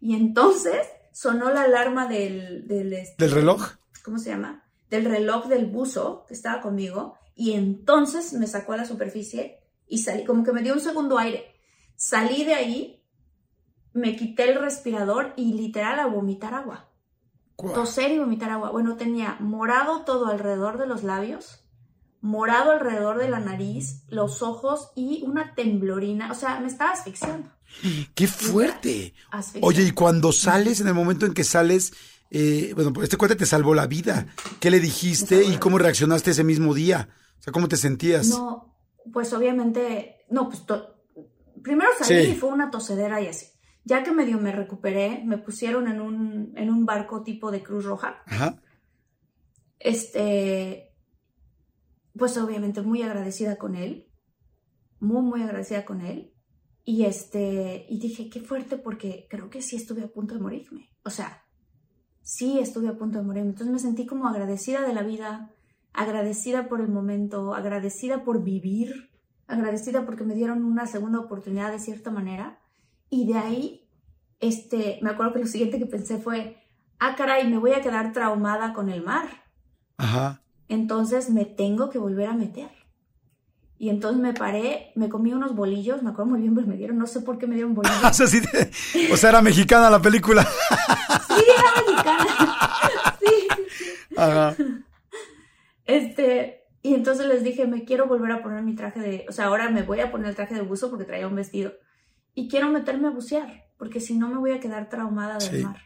Y entonces sonó la alarma del... Del, este, ¿Del reloj? ¿Cómo se llama? Del reloj del buzo que estaba conmigo. Y entonces me sacó a la superficie y salí, como que me dio un segundo aire. Salí de ahí, me quité el respirador y literal a vomitar agua. Guau. Toser y vomitar agua. Bueno, tenía morado todo alrededor de los labios, morado alrededor de la nariz, los ojos y una temblorina. O sea, me estaba asfixiando. [gasps] ¡Qué fuerte! Oye, y cuando sales, en el momento en que sales, eh, bueno, pues este cuate te salvó la vida. ¿Qué le dijiste y cómo reaccionaste ese mismo día? O sea, ¿cómo te sentías? No, pues obviamente, no, pues to- primero salí Sí. y fue una tosedera y así. Ya que medio me recuperé, me pusieron en un, en un barco tipo de Cruz Roja. Ajá. Este, pues obviamente muy agradecida con él, muy, muy agradecida con él. Y este, y dije, qué fuerte porque creo que sí estuve a punto de morirme. O sea, sí estuve a punto de morirme. Entonces me sentí como agradecida de la vida, agradecida por el momento, agradecida por vivir, agradecida porque me dieron una segunda oportunidad de cierta manera. Y de ahí, este, me acuerdo que lo siguiente que pensé fue, ah, caray, me voy a quedar traumada con el mar. Ajá. Entonces me tengo que volver a meter. Y entonces me paré, me comí unos bolillos, me acuerdo muy bien, pues me dieron, no sé por qué me dieron [laughs] bolillos. O sea, sí te- o sea, era mexicana la película. Sí, era mexicana. [laughs] Sí. Ajá. Este, y entonces les dije, me quiero volver a poner mi traje de, o sea, ahora me voy a poner el traje de buzo porque traía un vestido. Y quiero meterme a bucear, porque si no me voy a quedar traumada del Sí. mar.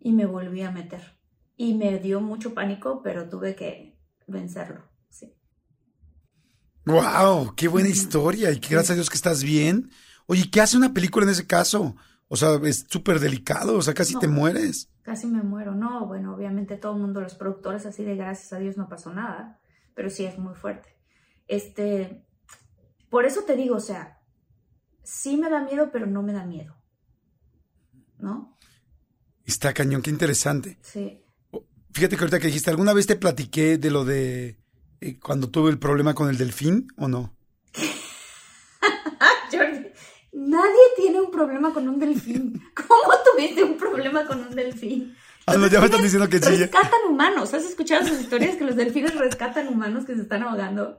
Y me volví a meter. Y me dio mucho pánico, pero tuve que vencerlo. Wow, qué buena historia y que gracias a Dios que estás bien. Oye, ¿qué hace una película en ese caso? O sea, es súper delicado, o sea, casi No. te mueres. Casi me muero. No, bueno, obviamente todo el mundo, los productores así de gracias a Dios no pasó nada, pero sí es muy fuerte. Este, por eso te digo, o sea, sí me da miedo, pero no me da miedo. ¿No? Está cañón, qué interesante. Sí. Fíjate que ahorita que dijiste, ¿alguna vez te platiqué de lo de eh, cuando tuve el problema con el delfín o no? [laughs] Jordi, nadie tiene un problema con un delfín. [laughs] ¿Cómo tuviste un problema con un delfín? Ah, no, ya me están diciendo que sí. Rescatan humanos. ¿Has escuchado sus historias que los delfines rescatan humanos que se están ahogando?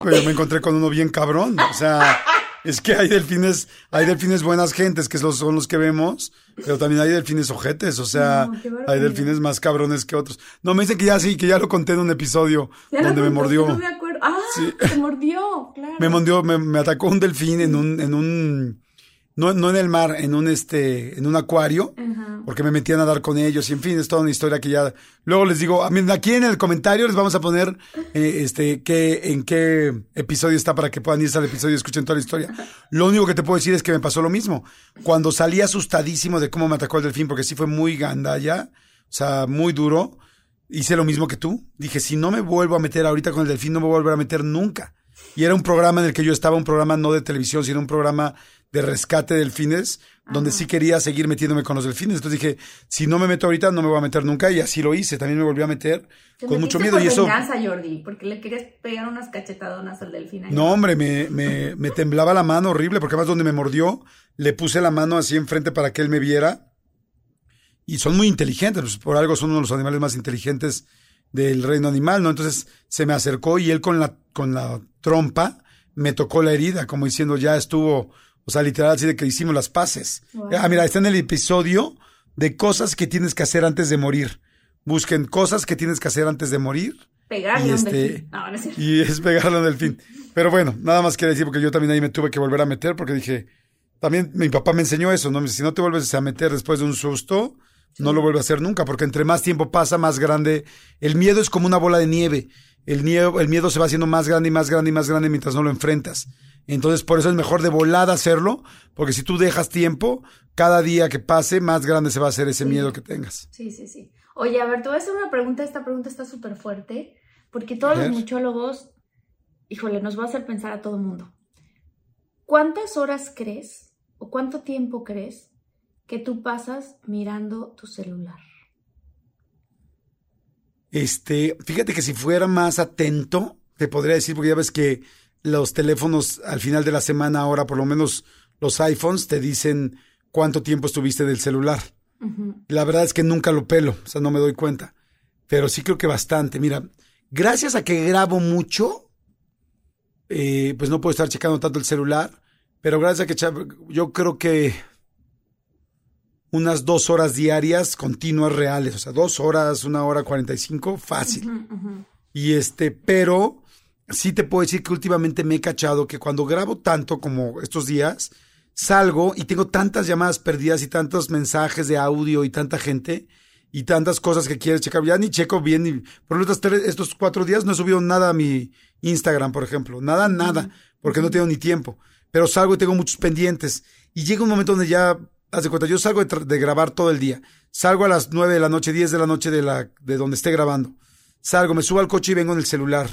Yo me encontré con uno bien cabrón. O sea, es que hay delfines, hay delfines buenas gentes, que son los que vemos, pero también hay delfines ojetes. O sea, No, hay delfines más cabrones que otros. No, me dicen que ya sí, que ya lo conté en un episodio Ya donde me mordió. No me acuerdo. Ah, Sí. te mordió, claro. Me mordió, me, me atacó un delfín en un, en un, no, no en el mar, en un este, en un acuario, porque me metí a nadar con ellos y en fin, es toda una historia que ya, luego les digo, a mí, aquí en el comentario les vamos a poner, eh, este, qué, en qué episodio está para que puedan irse al episodio y escuchen toda la historia. Lo único que te puedo decir es que me pasó lo mismo. Cuando salí asustadísimo de cómo me atacó el delfín, porque sí fue muy gandalla, o sea, muy duro, hice lo mismo que tú. Dije, si no me vuelvo a meter ahorita con el delfín, no me voy a volver a meter nunca. Y era un programa en el que yo estaba, un programa no de televisión, sino un programa de rescate de delfines, donde sí quería seguir metiéndome con los delfines. Entonces dije, si no me meto ahorita, no me voy a meter nunca. Y así lo hice. También me volví a meter Te con mucho miedo. por Y eso, venganza, Jordi, porque le querías pegar unas cachetadonas al delfín. ahí. no, hombre, me, me, me temblaba la mano horrible, porque además donde me mordió, le puse la mano así enfrente para que él me viera. Y son muy inteligentes, pues por algo son uno de los animales más inteligentes del reino animal, ¿no? Entonces se me acercó y él con la, con la trompa me tocó la herida, como diciendo ya estuvo, o sea, literal, así de que hicimos las paces. Wow. Ah, mira, está en el episodio de cosas que tienes que hacer antes de morir. busquen cosas que tienes que hacer antes de morir. Pegarle Y este- delfín. No, no es. Y es pegarle a un delfín. Pero bueno, nada más quiero decir, porque yo también ahí me tuve que volver a meter, porque dije, también mi papá me enseñó eso, ¿no? Si no te vuelves a meter después de un susto, no lo vuelves a hacer nunca, porque entre más tiempo pasa, más grande. El miedo es como una bola de nieve. El miedo, el miedo se va haciendo más grande y más grande y más grande mientras no lo enfrentas. Entonces, por eso es mejor de volada hacerlo, porque si tú dejas tiempo, cada día que pase, más grande se va a hacer ese Sí. miedo que tengas. Sí, sí, sí. Oye, a ver, te voy a hacer una pregunta. Esta pregunta está súper fuerte, porque todos los muchólogos, híjole, nos va a hacer pensar a todo el mundo. ¿Cuántas horas crees o cuánto tiempo crees que tú pasas mirando tu celular? Este, fíjate que si fuera más atento, te podría decir, porque ya ves que los teléfonos al final de la semana, ahora por lo menos los iPhones, te dicen cuánto tiempo estuviste del celular. La verdad es que nunca lo pelo, o sea, no me doy cuenta. Pero sí creo que bastante. Mira, gracias a que grabo mucho, eh, pues no puedo estar checando tanto el celular, pero gracias a que yo creo que unas dos horas diarias continuas reales, o sea, dos horas, una hora cuarenta y cinco, fácil. Y este, pero sí te puedo decir que últimamente me he cachado que cuando grabo tanto como estos días, salgo y tengo tantas llamadas perdidas y tantos mensajes de audio y tanta gente y tantas cosas que quieres checar. Ya ni checo bien. Ni, por estos, tres- estos cuatro días no he subido nada a mi Instagram, por ejemplo. Nada, nada, porque no tengo ni tiempo. Pero salgo y tengo muchos pendientes. Y llega un momento donde ya, haz de cuenta, yo salgo de, grabar todo el día. Salgo a las nueve de la noche, diez de la noche de, la, de donde esté grabando. Salgo, me subo al coche y vengo en el celular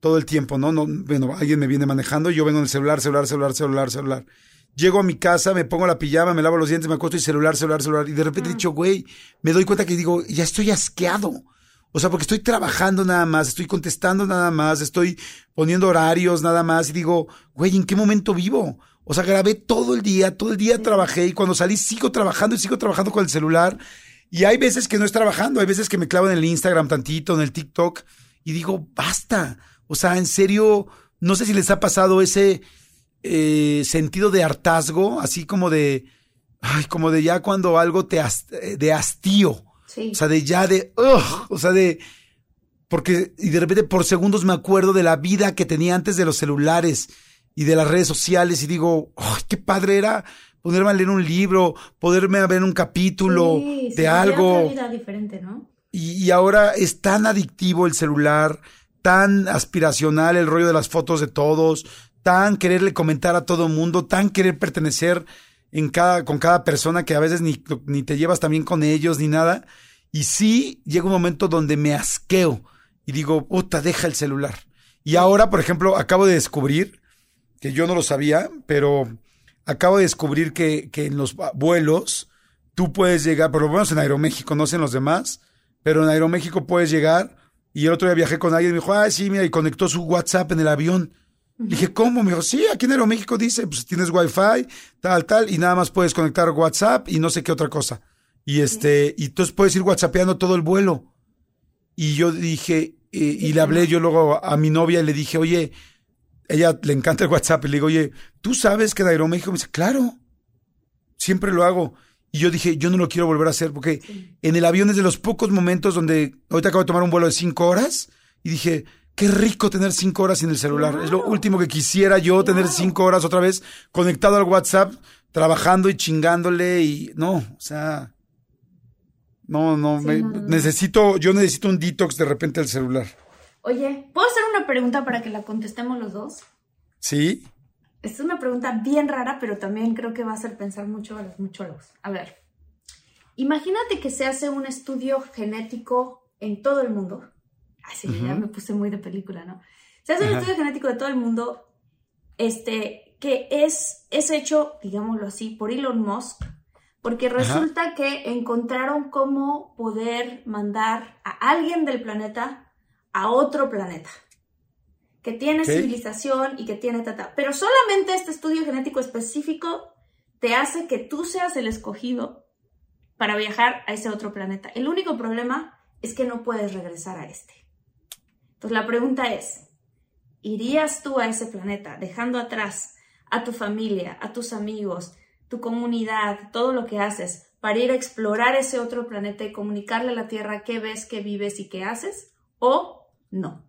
todo el tiempo, ¿no? no bueno, alguien me viene manejando y yo vengo en el celular, celular, celular, celular, celular. Llego a mi casa, me pongo la pijama, me lavo los dientes, me acuesto y celular, celular, celular. Y de repente he dicho, güey, me doy cuenta que digo, ya estoy asqueado. O sea, porque estoy trabajando nada más, estoy contestando nada más, estoy poniendo horarios nada más y digo, güey, ¿en qué momento vivo? O sea, grabé todo el día, todo el día trabajé y cuando salí sigo trabajando y sigo trabajando con el celular. Y hay veces que no es trabajando, hay veces que me clavo en el Instagram tantito, en el TikTok y digo, basta. O sea, en serio, no sé si les ha pasado ese eh, sentido de hartazgo, así como de, ay, como de ya cuando algo te, has- eh, de hastío. Sí. O sea, de ya de, ugh, o sea, de, porque, y de repente por segundos me acuerdo de la vida que tenía antes de los celulares y de las redes sociales y digo, ay, qué padre era ponerme a leer un libro, poderme a ver un capítulo Sí, de algo. otra vida diferente, ¿no? Y, y ahora es tan adictivo el celular, tan aspiracional el rollo de las fotos de todos, tan quererle comentar a todo el mundo, tan querer pertenecer en cada, con cada persona que a veces ni, ni te llevas también con ellos ni nada. Y sí llega un momento donde me asqueo y digo, puta, deja el celular. Y ahora, por ejemplo, acabo de descubrir, que yo no lo sabía, pero acabo de descubrir que, que en los vuelos tú puedes llegar, por lo menos en Aeroméxico, no sé en los demás, pero en Aeroméxico puedes llegar. Y el otro día viajé con alguien y me dijo, ah, sí, mira, y conectó su WhatsApp en el avión. Le Dije, ¿cómo? Me dijo, sí, aquí en Aeroméxico dice, pues tienes Wi-Fi, tal, tal, y nada más puedes conectar WhatsApp y no sé qué otra cosa. Y este, y entonces puedes ir WhatsAppeando todo el vuelo. Y yo dije, eh, y le hablé yo luego a mi novia y le dije, oye, ella le encanta el WhatsApp, y le digo, oye, ¿tú sabes que en Aeroméxico? Me dice, claro, siempre lo hago. Y yo dije, yo no lo quiero volver a hacer porque en el avión es de los pocos momentos donde ahorita acabo de tomar un vuelo de cinco horas y dije, qué rico tener cinco horas sin el celular. Es lo último que quisiera yo, tener cinco horas otra vez conectado al WhatsApp, trabajando y chingándole y no, o sea, no, no, Sí, me- no, no, no. necesito, yo necesito un detox de repente del celular. Oye, ¿puedo hacer una pregunta para que la contestemos los dos? ¿Sí? Esta es una pregunta bien rara, pero también creo que va a hacer pensar mucho a los muchólogos. A ver, imagínate que se hace un estudio genético en todo el mundo. Así, ya me puse muy de película, ¿no? Se hace un Ajá. estudio genético de todo el mundo, este, que es, es hecho, digámoslo así, por Elon Musk, porque resulta que encontraron cómo poder mandar a alguien del planeta a otro planeta que tiene Ok. civilización y que tiene tata. Pero solamente este estudio genético específico te hace que tú seas el escogido para viajar a ese otro planeta. El único problema es que no puedes regresar a este. Entonces la pregunta es, ¿irías tú a ese planeta dejando atrás a tu familia, a tus amigos, tu comunidad, todo lo que haces, para ir a explorar ese otro planeta y comunicarle a la Tierra qué ves, qué vives y qué haces, o no.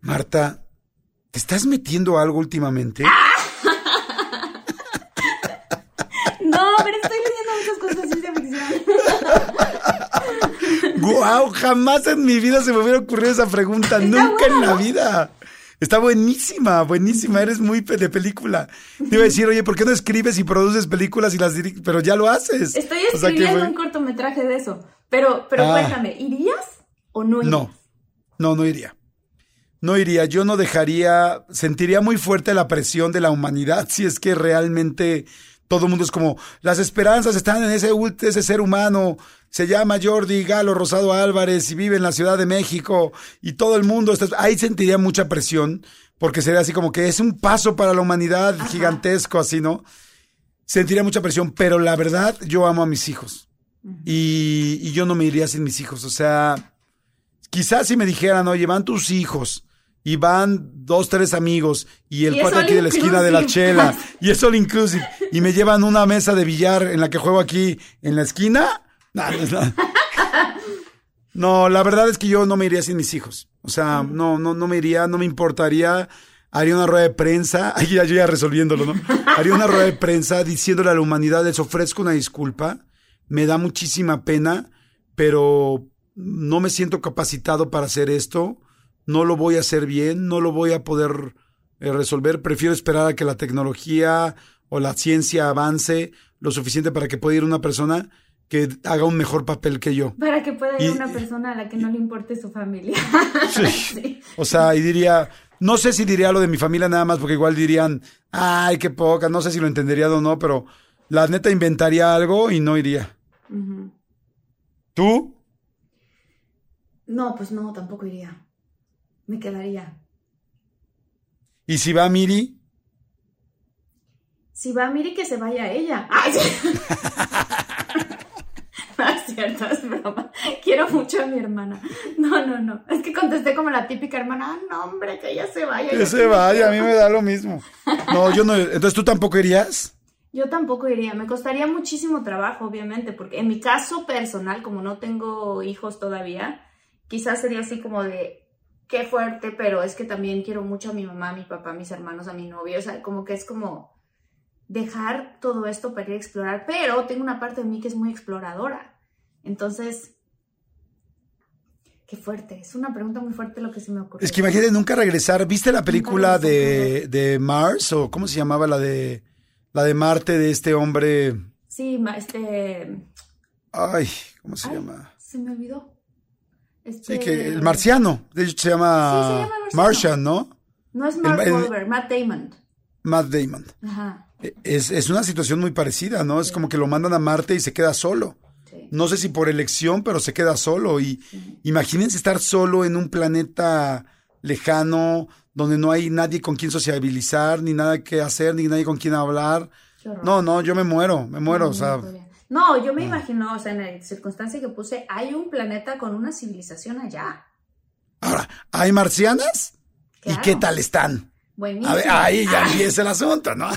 Marta, ¿te estás metiendo algo últimamente? [laughs] no, pero estoy leyendo muchas cosas de ficción. [laughs] ¡Guau! Jamás en mi vida se me hubiera ocurrido esa pregunta. Nunca en la vida. Está buenísima, buenísima. Eres muy de película. Te iba a decir, oye, ¿por qué no escribes y produces películas y las diriges? Pero ya lo haces. Estoy escribiendo un cortometraje de eso. Pero, pero ah. cuéntame, ¿irías o no irías? No, no, no iría. No iría. Yo no dejaría, sentiría muy fuerte la presión de la humanidad [laughs] si es que realmente todo el mundo es como, las esperanzas están en ese, ese ser humano, se llama Jordi Galo Rosado Álvarez y vive en la Ciudad de México y todo el mundo está, ahí sentiría mucha presión porque sería así como que es un paso para la humanidad gigantesco, así, ¿no? Sentiría mucha presión, pero la verdad, yo amo a mis hijos y, y yo no me iría sin mis hijos, o sea, quizás si me dijeran, oye, van tus hijos y van dos, tres amigos y el cuate aquí de la esquina de la chela [laughs] y es all inclusive y me llevan una mesa de billar en la que juego aquí en la esquina. [laughs] No, la verdad es que yo no me iría sin mis hijos. O sea, no, no, no me iría, no me importaría. Haría una rueda de prensa, [laughs] ahí ya yo ya resolviéndolo, ¿no? Haría una rueda de prensa diciéndole a la humanidad, les ofrezco una disculpa, me da muchísima pena, pero no me siento capacitado para hacer esto no lo voy a hacer bien, no lo voy a poder eh, resolver, prefiero esperar a que la tecnología o la ciencia avance lo suficiente para que pueda ir una persona que haga un mejor papel que yo. Para que pueda ir una persona a la que no le importe su familia. [laughs] Sí. O sea, y diría, no sé si diría lo de mi familia nada más, porque igual dirían, ay, qué poca, no sé si lo entendería o no, pero la neta inventaría algo y no iría. ¿Tú? No, pues no, tampoco iría me quedaría. ¿Y si va Miri? Si va Miri, que se vaya ella. [laughs] Ay, [laughs] no es cierto, es broma. Quiero mucho a mi hermana. No, no, no. Es que contesté como la típica hermana. Ah, no, hombre, que ella se vaya. Que se vaya, a mí me da lo mismo. No, yo no. Entonces, ¿tú tampoco irías? Yo tampoco iría. Me costaría muchísimo trabajo, obviamente, porque en mi caso personal, como no tengo hijos todavía, quizás sería así como de, qué fuerte, pero es que también quiero mucho a mi mamá, a mi papá, a mis hermanos, a mi novio, o sea, como que es como dejar todo esto para ir a explorar, pero tengo una parte de mí que es muy exploradora. Entonces, qué fuerte, es una pregunta muy fuerte lo que se me ocurrió. Es que imagínate nunca regresar, ¿viste la película de, de Mars o cómo se llamaba la de la de Marte de este hombre? Sí, este Ay, ¿cómo se llama? Se me olvidó. Sí, que el marciano, de hecho se llama, Martian, ¿no? No es Mark Wahlberg, Matt Damon. Matt Damon. Ajá. E, es, es, una situación muy parecida, ¿no? Es como que lo mandan a Marte y se queda solo. No sé si por elección, pero se queda solo. Y imagínense estar solo en un planeta lejano, donde no hay nadie con quien sociabilizar, ni nada que hacer, ni nadie con quien hablar. No, no, yo me muero, me muero, o sea. No, yo me ah. imagino, o sea, en la circunstancia que puse, hay un planeta con una civilización allá. Ahora, ¿hay marcianas? ¿Y qué tal están? Buenísimo. A ver, ahí [laughs] ya empieza el asunto, ¿no?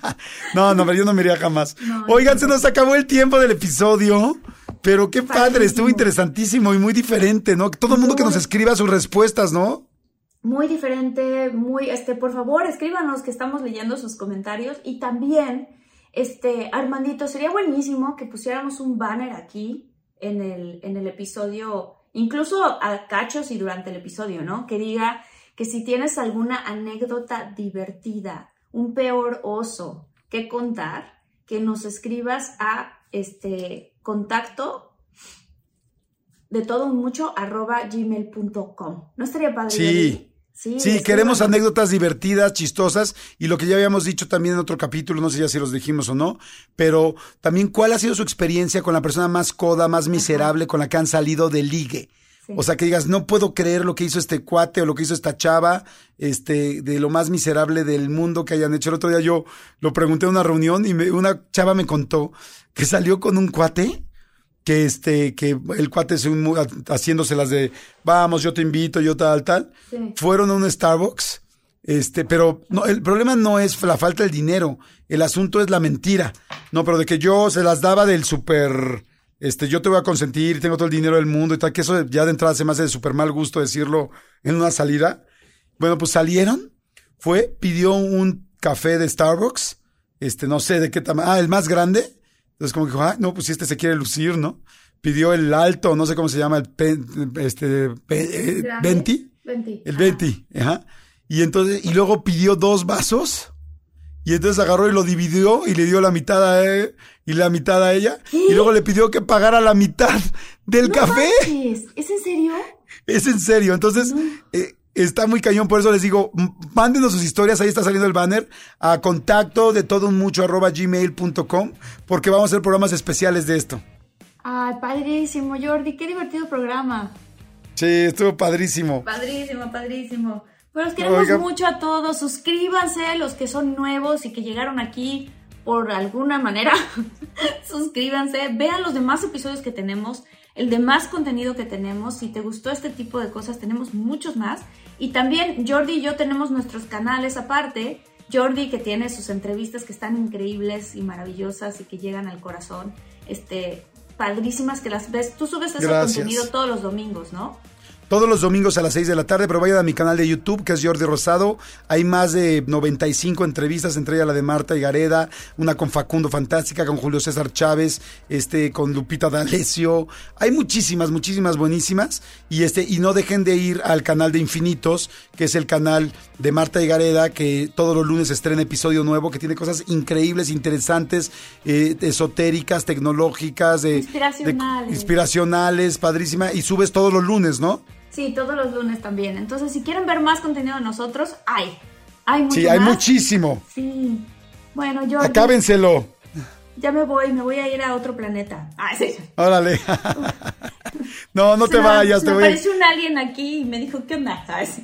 [laughs] no, no, pero yo no me iría jamás. Oigan, se nos acabó el tiempo del episodio. Pero qué padre, estuvo interesantísimo y muy diferente, ¿no? Todo el mundo que nos escriba sus respuestas, ¿no? Muy diferente, muy, este, por favor, escríbanos que estamos leyendo sus comentarios y también este, Armandito, sería buenísimo que pusiéramos un banner aquí en el, en el episodio, incluso a cachos y durante el episodio, ¿no? Que diga que si tienes alguna anécdota divertida, un peor oso que contar, que nos escribas a este contacto de todo mucho arroba gmail.com. ¿No estaría padre? Sí. Sí, queremos anécdotas divertidas, chistosas y lo que ya habíamos dicho también en otro capítulo, no sé ya si los dijimos o no, pero también cuál ha sido su experiencia con la persona más coda, más miserable con la que han salido de ligue. O sea, que digas, no puedo creer lo que hizo este cuate o lo que hizo esta chava, este, de lo más miserable del mundo que hayan hecho. El otro día yo lo pregunté en una reunión y una chava me contó que salió con un cuate que este, que el cuate se, haciéndose las de, vamos, yo te invito, yo tal, tal, fueron a un Starbucks, este, pero no, el problema no es la falta del dinero, el asunto es la mentira. No, pero de que yo se las daba del súper, este, yo te voy a consentir, tengo todo el dinero del mundo y tal, que eso ya de entrada se me hace de súper mal gusto decirlo en una salida. Bueno, pues salieron, fue, pidió un café de Starbucks, este, no sé de qué tamaño, ah, el más grande. Entonces como que dijo, ah, no, pues si este se quiere lucir, ¿no? Pidió el alto, no sé cómo se llama, el pen, este, pe- eh, ¿Grande? 20. Venti. El Ajá. 20, ajá. Y entonces, y luego pidió dos vasos. Y entonces agarró y lo dividió y le dio la mitad a él y la mitad a ella. Y luego le pidió que pagara la mitad del No café. manches, ¿Es en serio? Es en serio. Entonces, eh, está muy cañón. Por eso les digo, mándenos sus historias. Ahí está saliendo el banner. A contacto de todo un mucho arroba gmail.com. Porque vamos a hacer programas especiales de esto. Ay, padrísimo, Jordi. Qué divertido programa. Sí, estuvo padrísimo. Padrísimo, padrísimo. Pues los queremos Oiga. mucho a todos. Suscríbanse, los que son nuevos y que llegaron aquí por alguna manera. [laughs] Suscríbanse. Vean los demás episodios que tenemos, el demás contenido que tenemos. Si te gustó este tipo de cosas, tenemos muchos más. Y también Jordi y yo tenemos nuestros canales aparte. Jordi que tiene sus entrevistas que están increíbles y maravillosas y que llegan al corazón. Este, padrísimas que las ves. Tú subes ese Gracias. contenido todos los domingos, ¿no? Todos los domingos a las 6 de la tarde, pero vayan a mi canal de YouTube, que es Jordi Rosado. Hay más de 95 entrevistas, entre ellas la de Marta y Gareda, una con Facundo Fantástica, con Julio César Chávez, este, con Lupita D'Alessio. Hay muchísimas, muchísimas buenísimas. Y este, y no dejen de ir al canal de Infinitos, que es el canal de Marta y Gareda, que todos los lunes estrena episodio nuevo, que tiene cosas increíbles, interesantes, eh, esotéricas, tecnológicas, de, de- Inspiracionales. inspiracionales, padrísima. Y subes todos los lunes, ¿no? Sí, todos los lunes también. Entonces, si quieren ver más contenido de nosotros, hay. Hay mucho Sí, hay más. muchísimo. Sí. Bueno, yo Acábenselo. ya me voy, me voy a ir a otro planeta. Ah, sí. Órale. no, no te vayas, se te me voy, a- apareció un alien aquí y me dijo, ¿qué onda? ¿Sabes?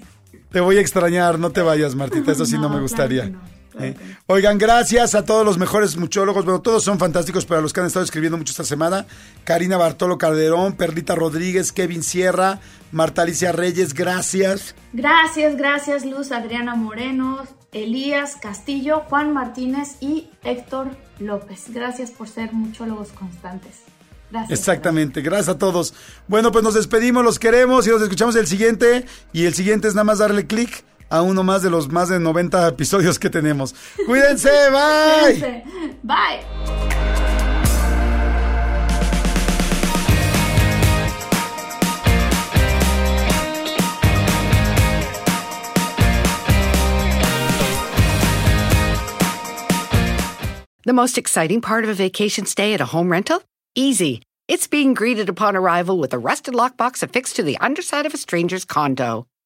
te voy a extrañar, no te vayas, Martita, eso sí [laughs] no, No, me gustaría. Claro Eh. Oigan, gracias a todos los mejores muchólogos, bueno, todos son fantásticos, pero a los que han estado escribiendo mucho esta semana, Karina Bartolo Calderón, Perlita Rodríguez, Kevin Sierra, Marta Alicia Reyes, gracias. Gracias, gracias, Luz Adriana Moreno, Elías Castillo, Juan Martínez y Héctor López. Gracias por ser muchólogos constantes. Gracias. Exactamente, gracias a todos. Bueno, pues nos despedimos, los queremos y nos escuchamos el siguiente. Y el siguiente es nada más darle clic a uno más de los más de 90 episodios que tenemos. Cuídense, [laughs] bye. Cuídense. Bye. The most exciting part of a vacation stay at a home rental? Easy. It's being greeted upon arrival with a rusted lockbox affixed to the underside of a stranger's condo.